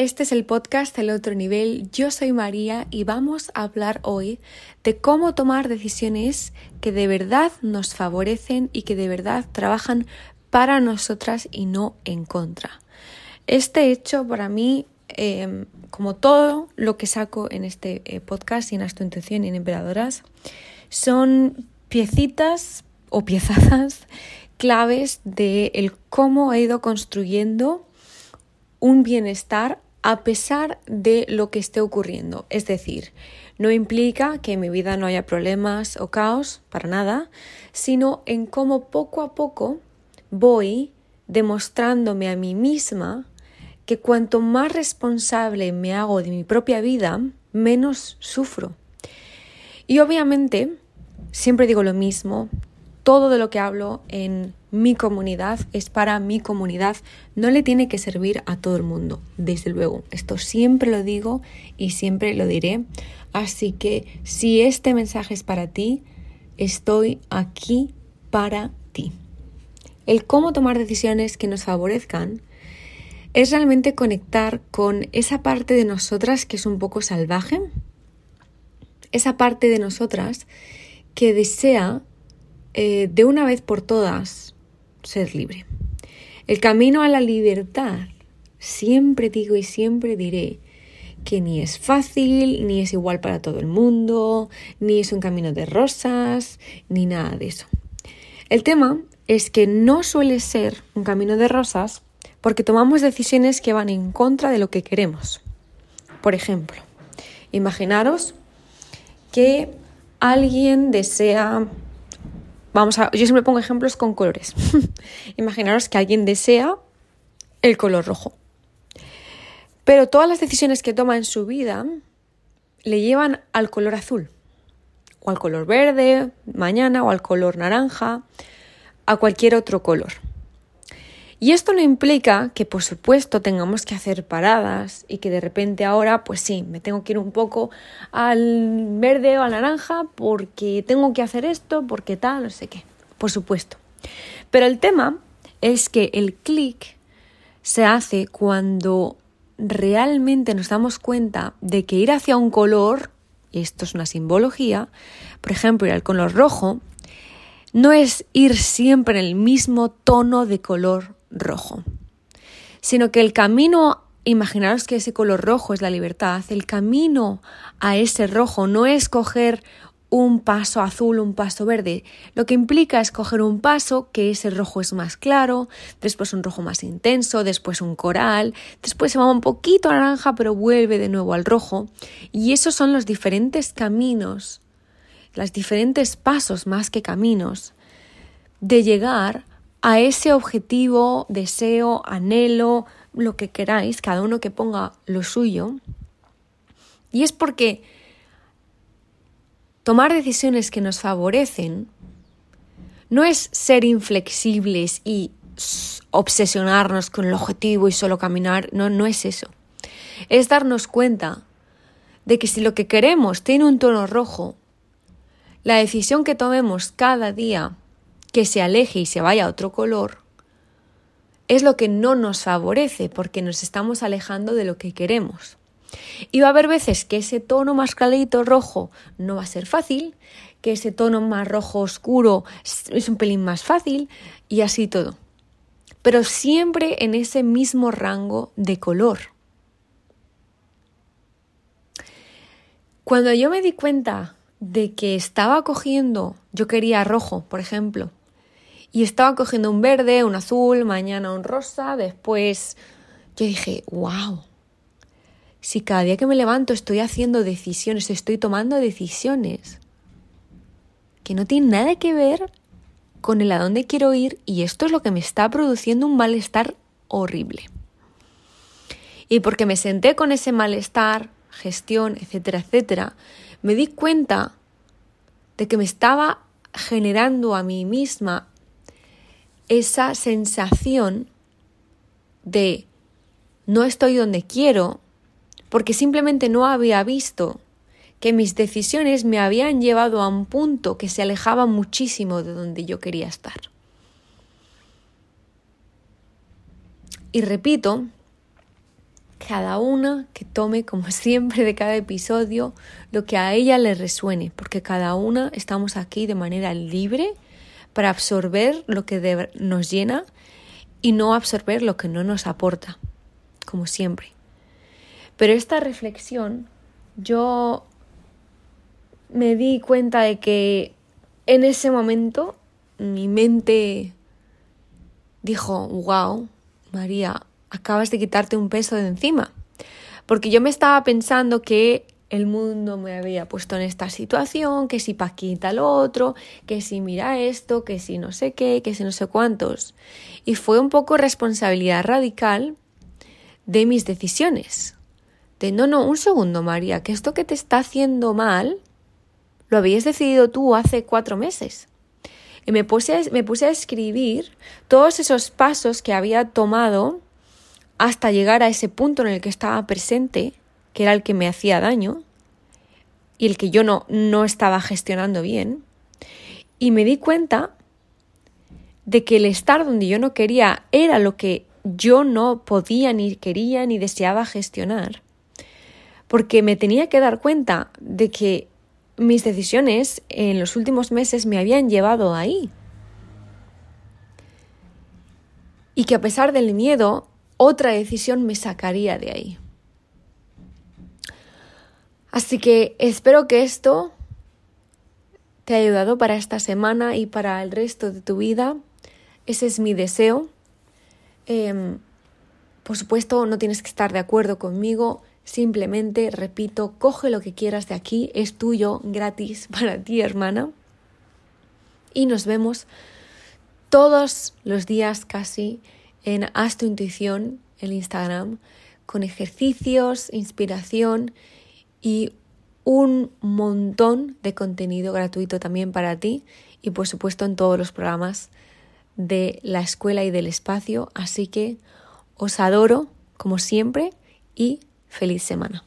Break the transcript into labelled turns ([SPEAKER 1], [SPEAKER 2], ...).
[SPEAKER 1] Este es el podcast El otro nivel. Yo soy María y vamos a hablar hoy de cómo tomar decisiones que de verdad nos favorecen y que de verdad trabajan para nosotras y no en contra. Este hecho para mí, em, como todo lo que saco en este eh, podcast y en Esta Intención y en Emperadoras, son piecitas o piezadas claves de cómo he ido construyendo un bienestar a pesar de lo que esté ocurriendo. Es decir, no implica que en mi vida no haya problemas o caos, para nada, sino en cómo poco a poco voy demostrándome a mí misma que cuanto más responsable me hago de mi propia vida, menos sufro. Y obviamente, siempre digo lo mismo, todo de lo que hablo en mi comunidad es para mi comunidad, no le tiene que servir a todo el mundo, desde luego. Esto siempre lo digo y siempre lo diré. Así que si este mensaje es para ti, estoy aquí para ti. El cómo tomar decisiones que nos favorezcan es realmente conectar con esa parte de nosotras que es un poco salvaje, esa parte de nosotras que desea eh, de una vez por todas ser libre. El camino a la libertad, siempre digo y siempre diré, que ni es fácil, ni es igual para todo el mundo, ni es un camino de rosas, ni nada de eso. El tema es que no suele ser un camino de rosas porque tomamos decisiones que van en contra de lo que queremos. Por ejemplo, imaginaros que alguien desea Vamos a, yo siempre pongo ejemplos con colores. Imaginaros que alguien desea el color rojo. Pero todas las decisiones que toma en su vida le llevan al color azul, o al color verde, mañana, o al color naranja, a cualquier otro color. Y esto no implica que, por supuesto, tengamos que hacer paradas y que de repente ahora, pues sí, me tengo que ir un poco al verde o al naranja porque tengo que hacer esto, porque tal, no sé qué. Por supuesto. Pero el tema es que el clic se hace cuando realmente nos damos cuenta de que ir hacia un color, y esto es una simbología, por ejemplo, ir al color rojo, no es ir siempre en el mismo tono de color rojo, sino que el camino, imaginaros que ese color rojo es la libertad, el camino a ese rojo no es coger un paso azul, un paso verde. Lo que implica es coger un paso que ese rojo es más claro, después un rojo más intenso, después un coral, después se va un poquito a naranja pero vuelve de nuevo al rojo. Y esos son los diferentes caminos, los diferentes pasos más que caminos de llegar a ese objetivo, deseo, anhelo, lo que queráis, cada uno que ponga lo suyo. Y es porque tomar decisiones que nos favorecen no es ser inflexibles y obsesionarnos con el objetivo y solo caminar, no, no es eso. Es darnos cuenta de que si lo que queremos tiene un tono rojo, la decisión que tomemos cada día que se aleje y se vaya a otro color, es lo que no nos favorece porque nos estamos alejando de lo que queremos. Y va a haber veces que ese tono más clarito rojo no va a ser fácil, que ese tono más rojo oscuro es un pelín más fácil y así todo. Pero siempre en ese mismo rango de color. Cuando yo me di cuenta de que estaba cogiendo, yo quería rojo, por ejemplo, y estaba cogiendo un verde, un azul, mañana un rosa, después yo dije, wow, si cada día que me levanto estoy haciendo decisiones, estoy tomando decisiones que no tienen nada que ver con el a dónde quiero ir y esto es lo que me está produciendo un malestar horrible. Y porque me senté con ese malestar, gestión, etcétera, etcétera, me di cuenta de que me estaba generando a mí misma esa sensación de no estoy donde quiero porque simplemente no había visto que mis decisiones me habían llevado a un punto que se alejaba muchísimo de donde yo quería estar. Y repito, cada una que tome, como siempre, de cada episodio lo que a ella le resuene, porque cada una estamos aquí de manera libre para absorber lo que nos llena y no absorber lo que no nos aporta, como siempre. Pero esta reflexión, yo me di cuenta de que en ese momento mi mente dijo, wow, María, acabas de quitarte un peso de encima. Porque yo me estaba pensando que el mundo me había puesto en esta situación, que si Paquita lo otro, que si mira esto, que si no sé qué, que si no sé cuántos. Y fue un poco responsabilidad radical de mis decisiones. De no, no, un segundo, María, que esto que te está haciendo mal, lo habías decidido tú hace cuatro meses. Y me puse, me puse a escribir todos esos pasos que había tomado hasta llegar a ese punto en el que estaba presente que era el que me hacía daño y el que yo no, no estaba gestionando bien. Y me di cuenta de que el estar donde yo no quería era lo que yo no podía ni quería ni deseaba gestionar. Porque me tenía que dar cuenta de que mis decisiones en los últimos meses me habían llevado ahí. Y que a pesar del miedo, otra decisión me sacaría de ahí. Así que espero que esto te haya ayudado para esta semana y para el resto de tu vida. Ese es mi deseo. Em, por supuesto, no tienes que estar de acuerdo conmigo. Simplemente, repito, coge lo que quieras de aquí. Es tuyo, gratis para ti, hermana. Y nos vemos todos los días casi en Haz tu Intuición, el Instagram, con ejercicios, inspiración y un montón de contenido gratuito también para ti y por supuesto en todos los programas de la escuela y del espacio. Así que os adoro como siempre y feliz semana.